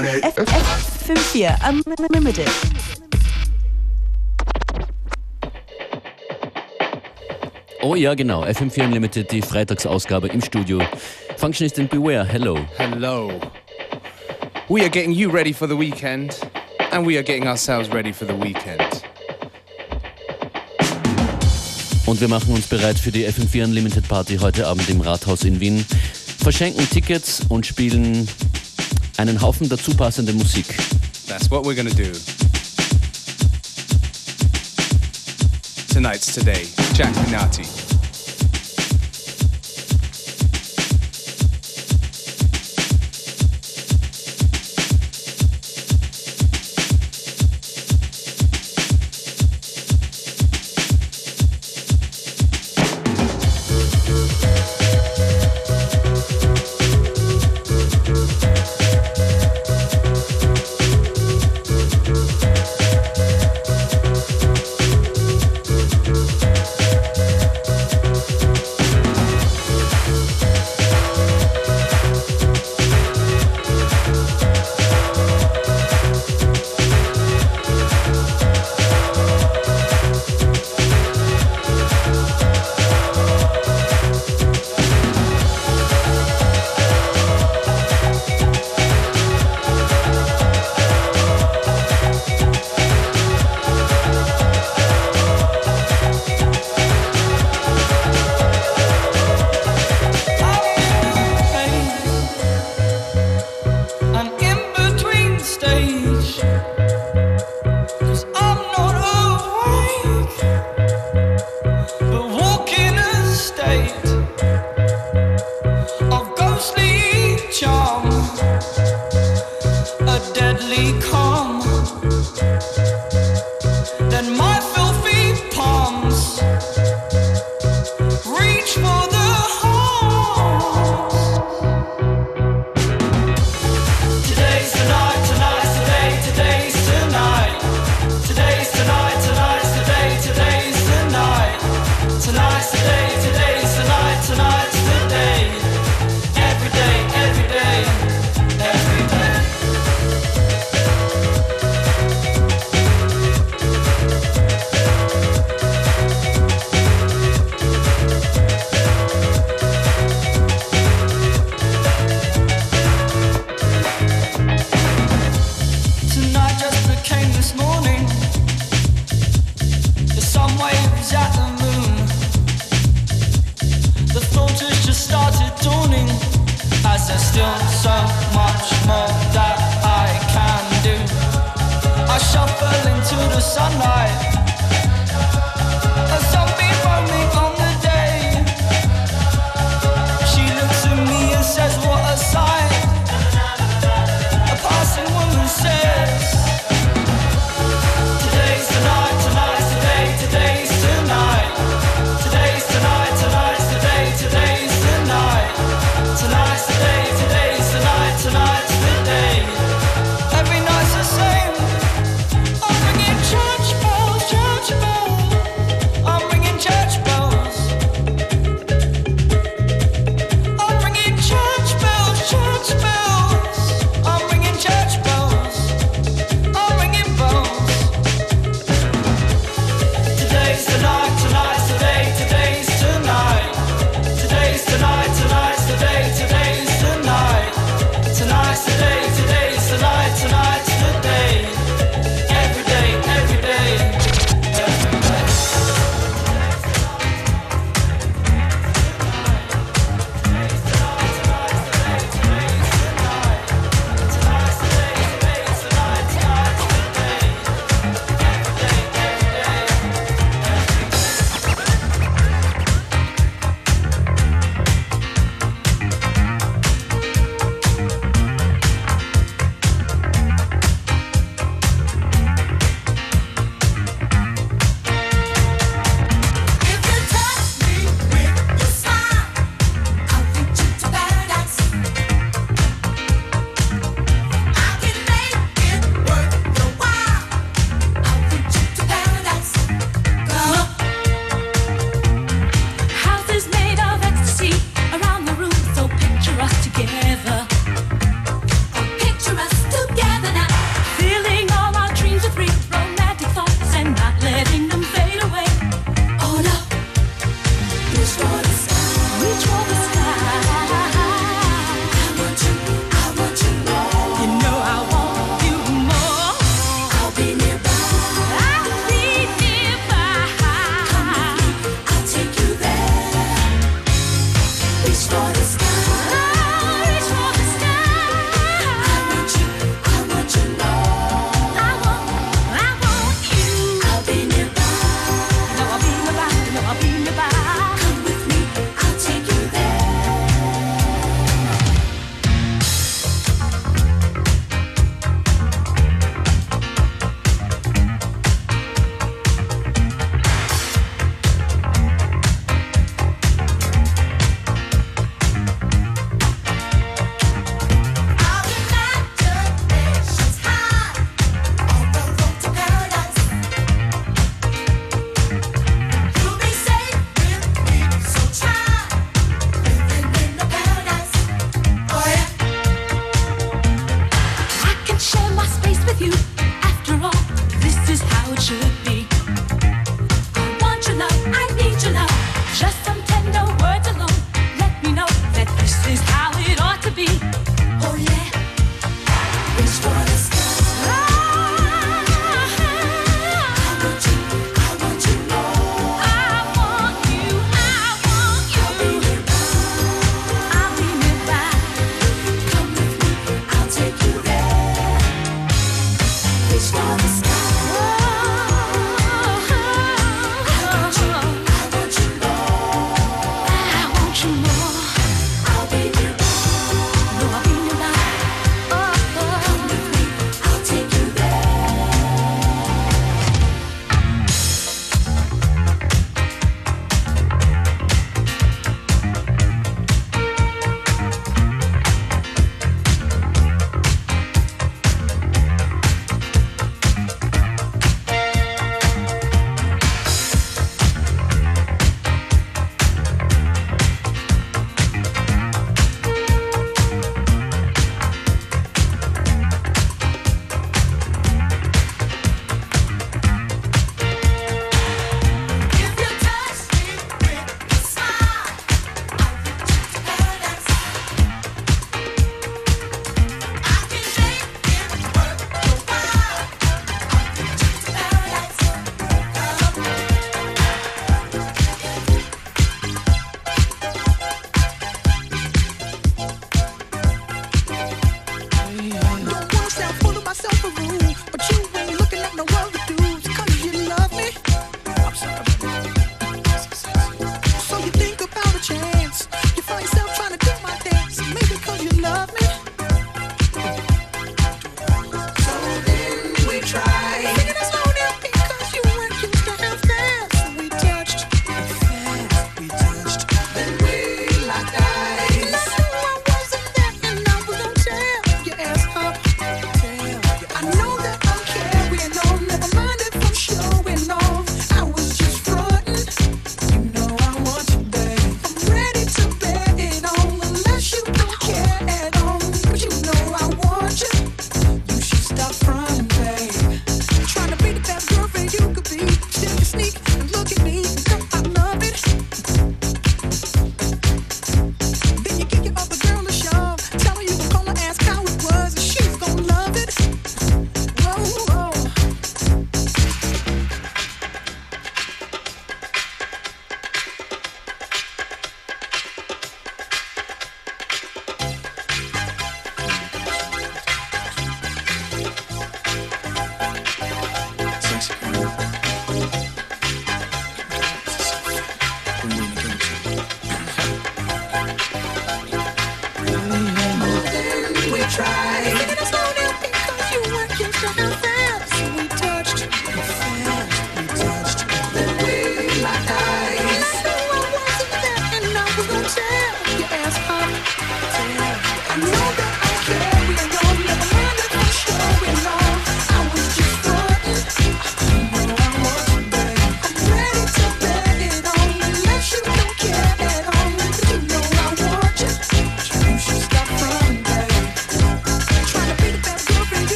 FM4 Unlimited. Oh ja, genau. FM4 Unlimited, die Freitagsausgabe im Studio. Functionist in Beware, hello. Hello. We are getting you ready for the weekend, and we are getting ourselves ready for the weekend. Und wir machen uns bereit für die FM4 Unlimited Party heute Abend im Rathaus in Wien. Verschenken Tickets und spielen einen Haufen dazu passende Musik. That's what we're gonna do. Tonight's today. Jack Minati.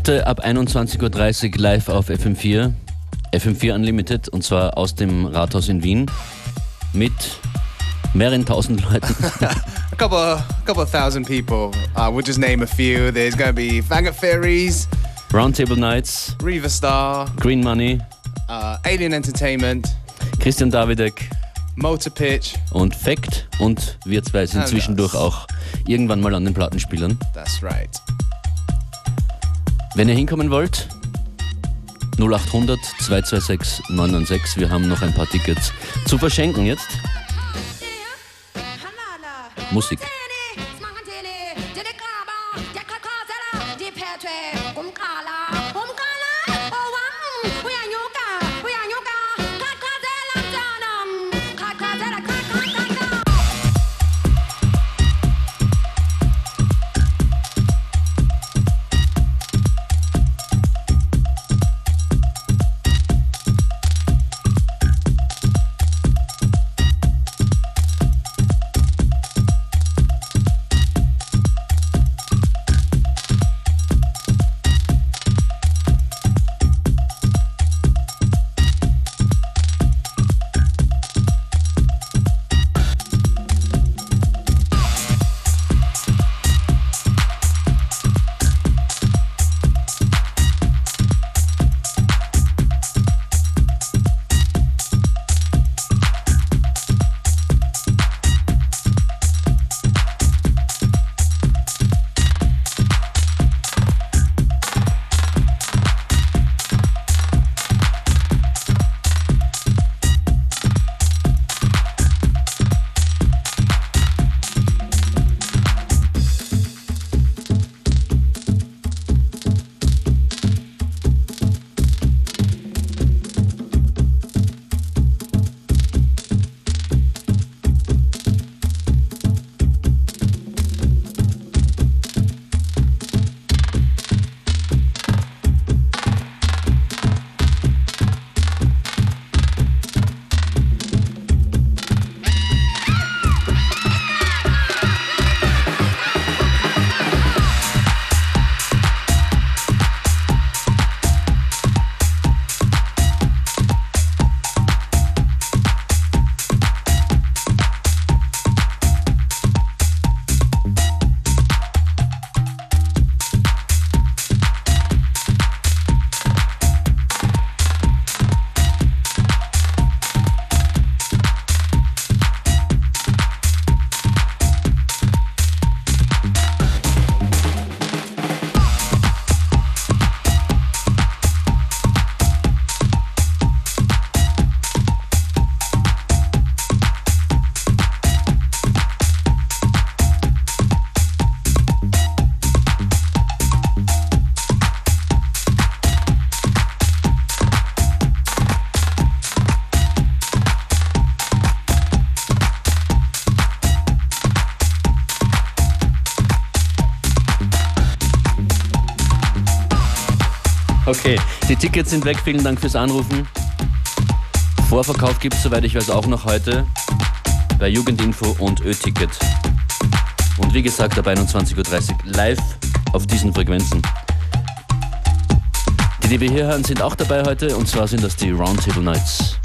Heute ab 21.30 Uhr live auf FM4. FM4 Unlimited und zwar aus dem Rathaus in Wien mit mehreren tausend Leuten. a couple, a couple of thousand people. Uh, we'll just name a few. There's to be Faggot Fairies, Roundtable Nights, Riva Star, Green Money, uh, Alien Entertainment, Christian Davidek Motor Pitch. und Fact und wir zwei sind zwischendurch auch irgendwann mal an den Plattenspielern. That's right. Wenn ihr hinkommen wollt, 0800 226 996. Wir haben noch ein paar Tickets zu verschenken jetzt. Musik. Tickets sind weg. Vielen Dank fürs Anrufen. Vorverkauf gibt es, soweit ich weiß, auch noch heute bei Jugendinfo und Ö-Ticket. Und wie gesagt, ab 21.30 Uhr live auf diesen Frequenzen. Die, die wir hier hören, sind auch dabei heute und zwar sind das die Roundtable Nights.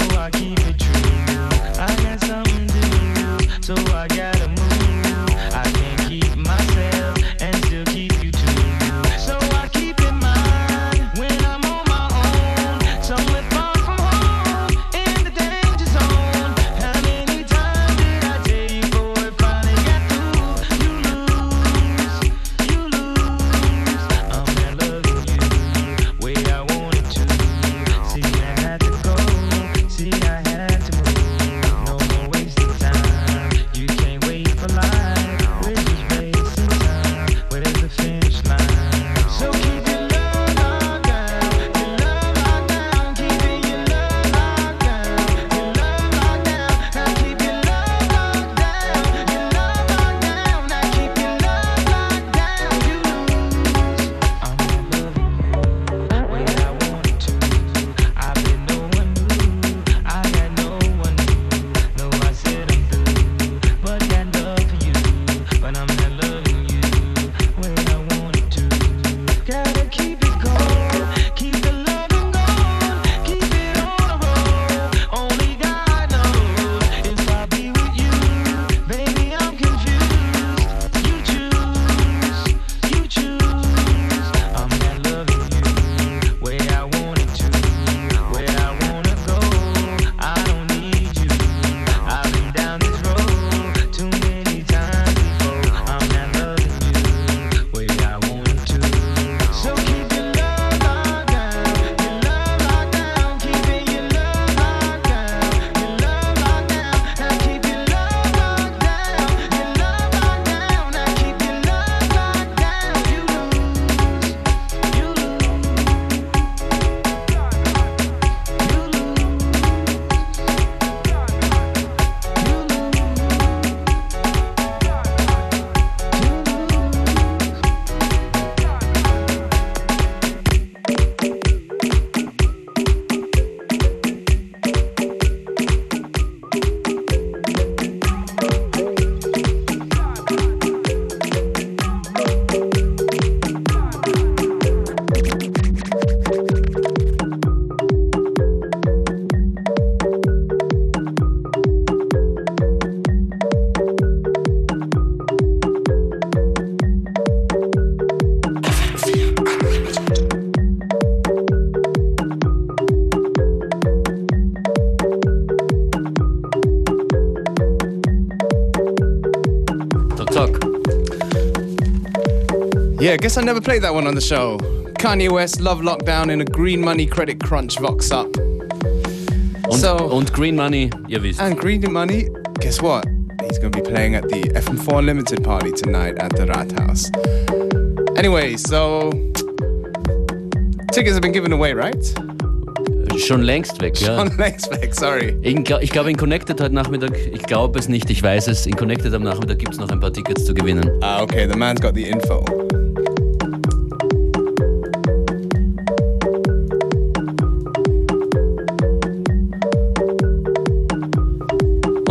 so I can guess I never played that one on the show. Kanye West, Love Lockdown in a Green Money Credit Crunch Vox Up. Und, So- und Green Money, ihr wisst. And Green Money, guess what? He's going to be playing at the FM4 Unlimited party tonight at the Rathaus. Anyway, so tickets have been given away, right? Schon längst weg, ja. On next week, sorry. Ich glaube, in Connected heute Nachmittag, ich glaube es nicht, ich weiß es, in Connected am Nachmittag gibt es noch ein paar Tickets zu gewinnen. Ah, okay, the man's got the info.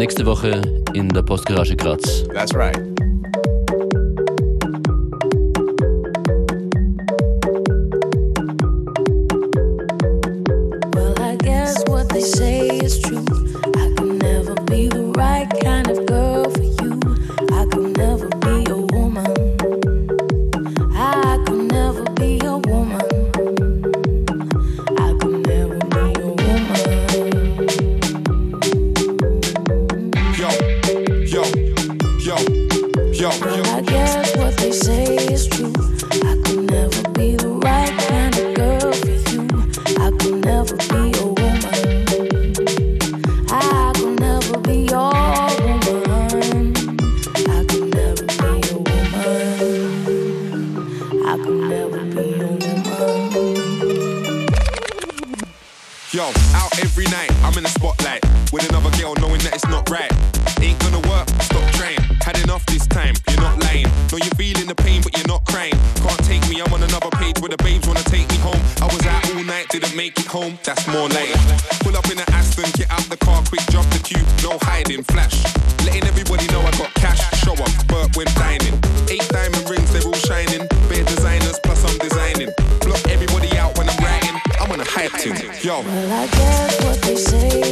Nächste Woche in der Postgarage Graz. That's right. Knowing that it's not right. Ain't gonna work, stop trying. Had enough this time, you're not lying. Know you're feeling the pain, but you're not crying. Can't take me, I'm on another page where the babes wanna take me home. I was out all night, didn't make it home, that's more like. Pull up in the Aston, get out the car, quick drop the cube, no hiding, flash. Letting everybody know I got cash, show up, but when dining. Eight diamond rings, they're all shining. Bare designers, plus I'm designing. Block everybody out when I'm writing, I'm on a hype team. Yo. Well, I guess what they say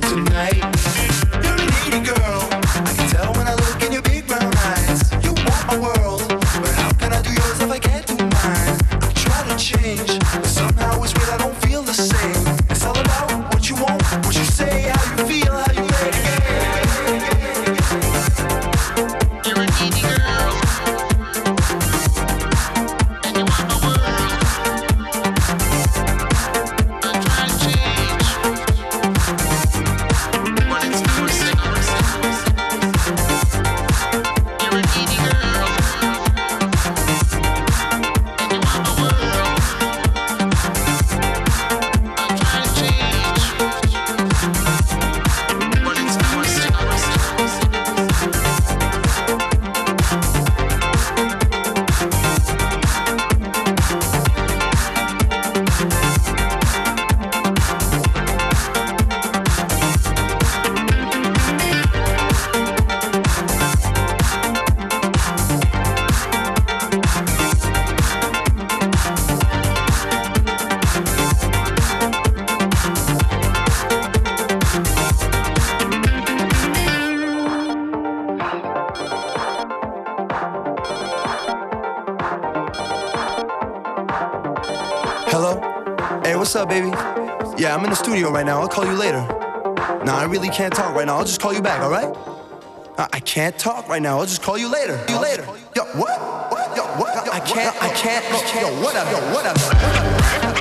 tonight. call you later. Nah, I really can't talk right now. I'll just call you back, all right? I, I can't talk right now. I'll just call you later. You later. Yo, what? What? Yo, what? Yo, I can't. I can't. Yo, what up? Yo, what up? What up?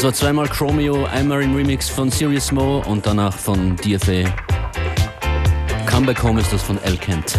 Das war zweimal Chromeo, einmal im Remix von Serious Mo und danach von DFA. Comeback Home ist das von El Kent.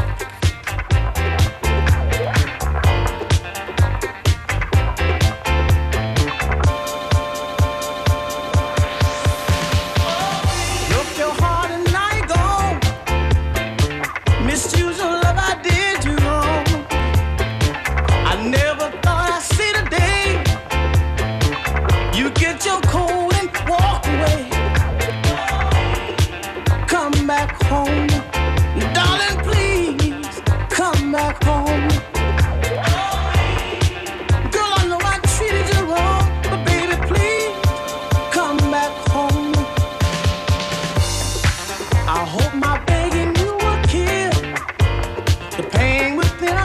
the pain within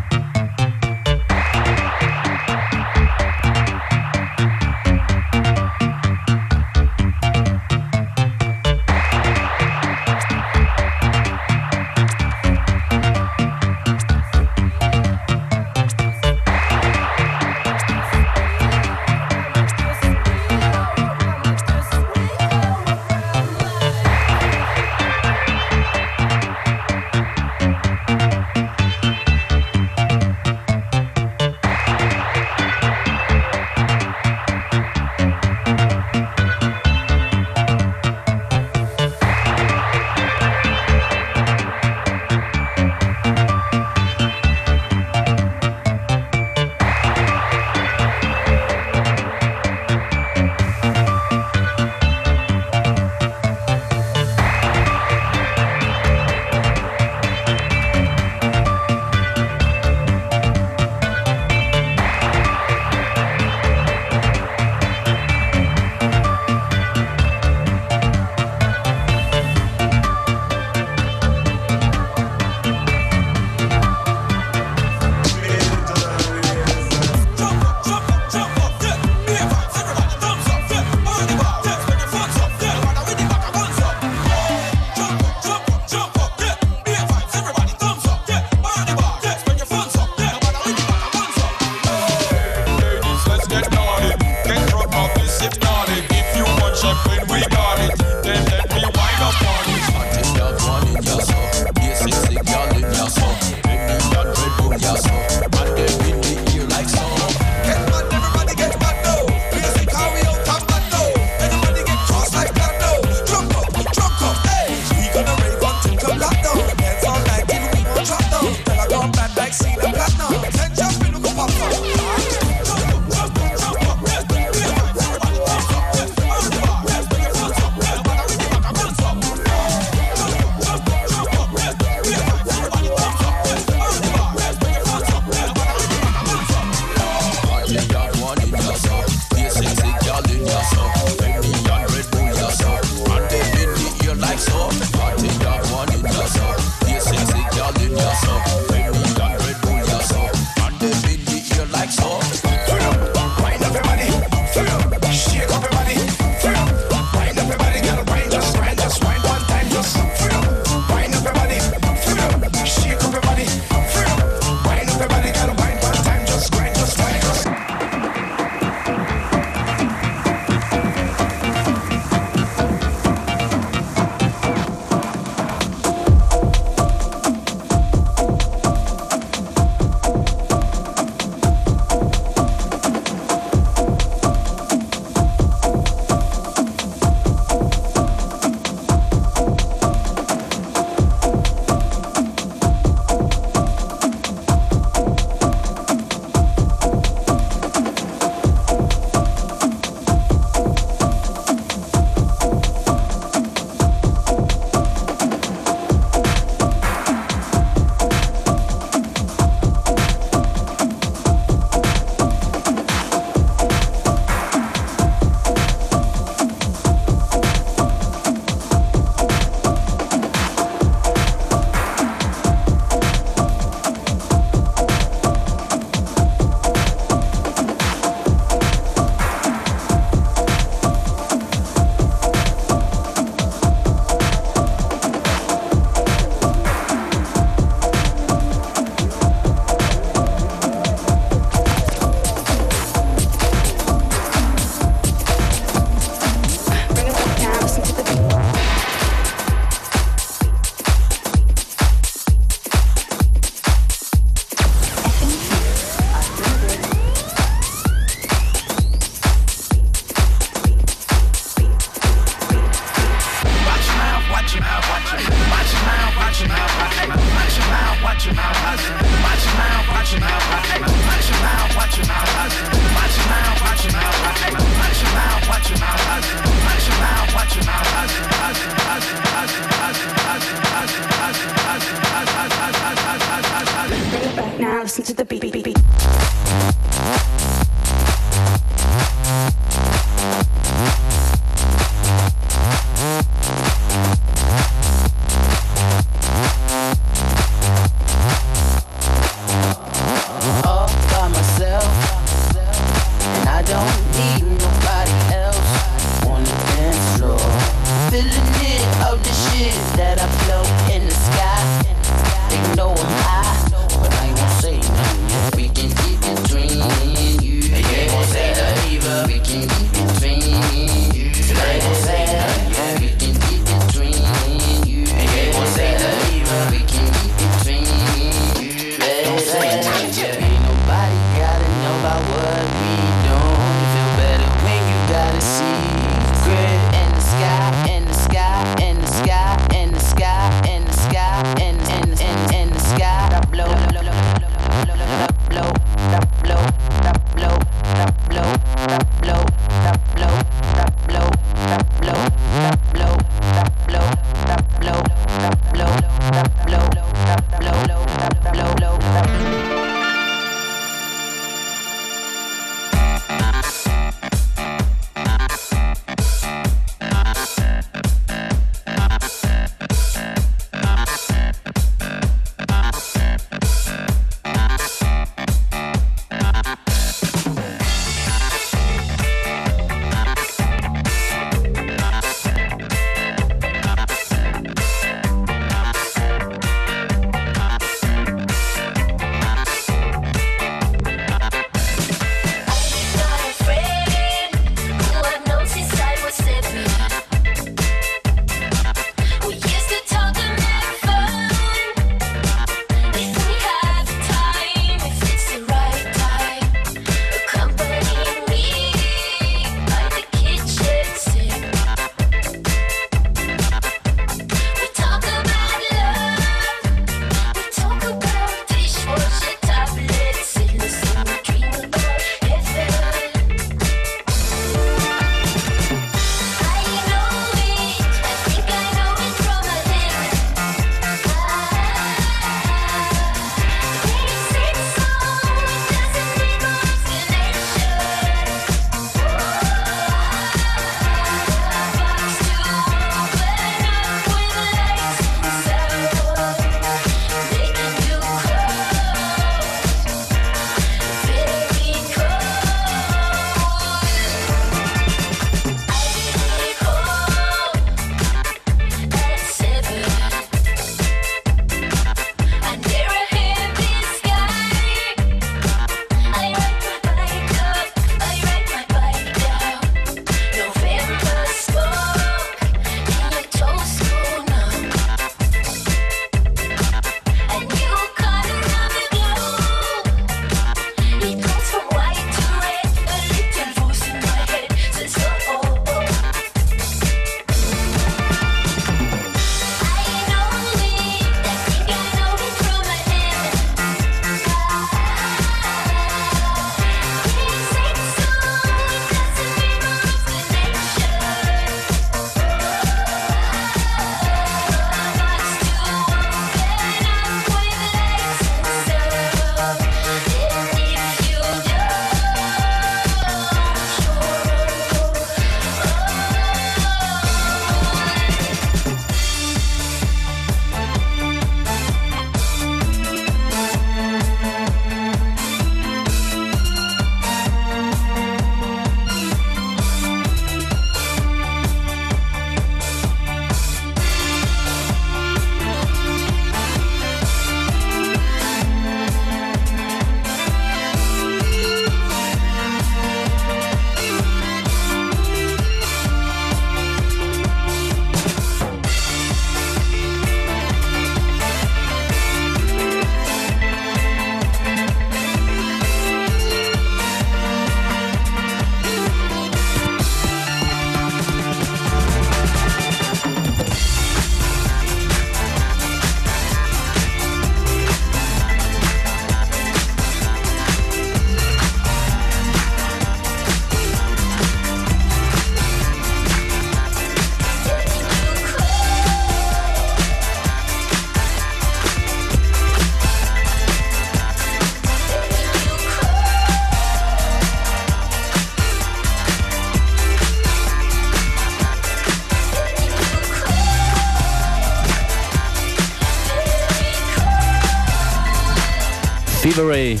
Ray.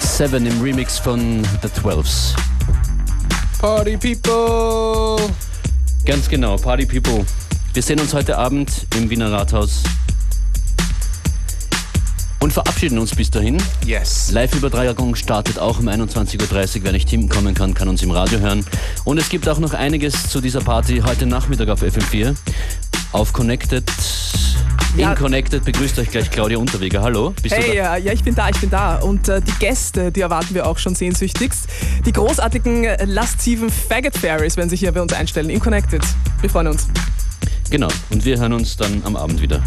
Seven im Remix von The Twelves. Party people! Ganz genau, Party People. Wir sehen uns heute Abend im Wiener Rathaus und verabschieden uns bis dahin. Yes. Live-Übertragung startet auch um 21.30 Uhr. Wer nicht hinkommen kann, kann uns im Radio hören. Und es gibt auch noch einiges zu dieser Party heute Nachmittag auf FM4. Auf Connected. In Connected begrüßt euch gleich Claudia Unterweger. Hallo, bist Hey, du da? ja, ja, ich bin da, ich bin da. Und äh, die Gäste, die erwarten wir auch schon sehnsüchtigst. Die großartigen, äh, lasziven Faggot Fairies werden sich hier bei uns einstellen. In Connected. Wir freuen uns. Genau. Und wir hören uns dann am Abend wieder.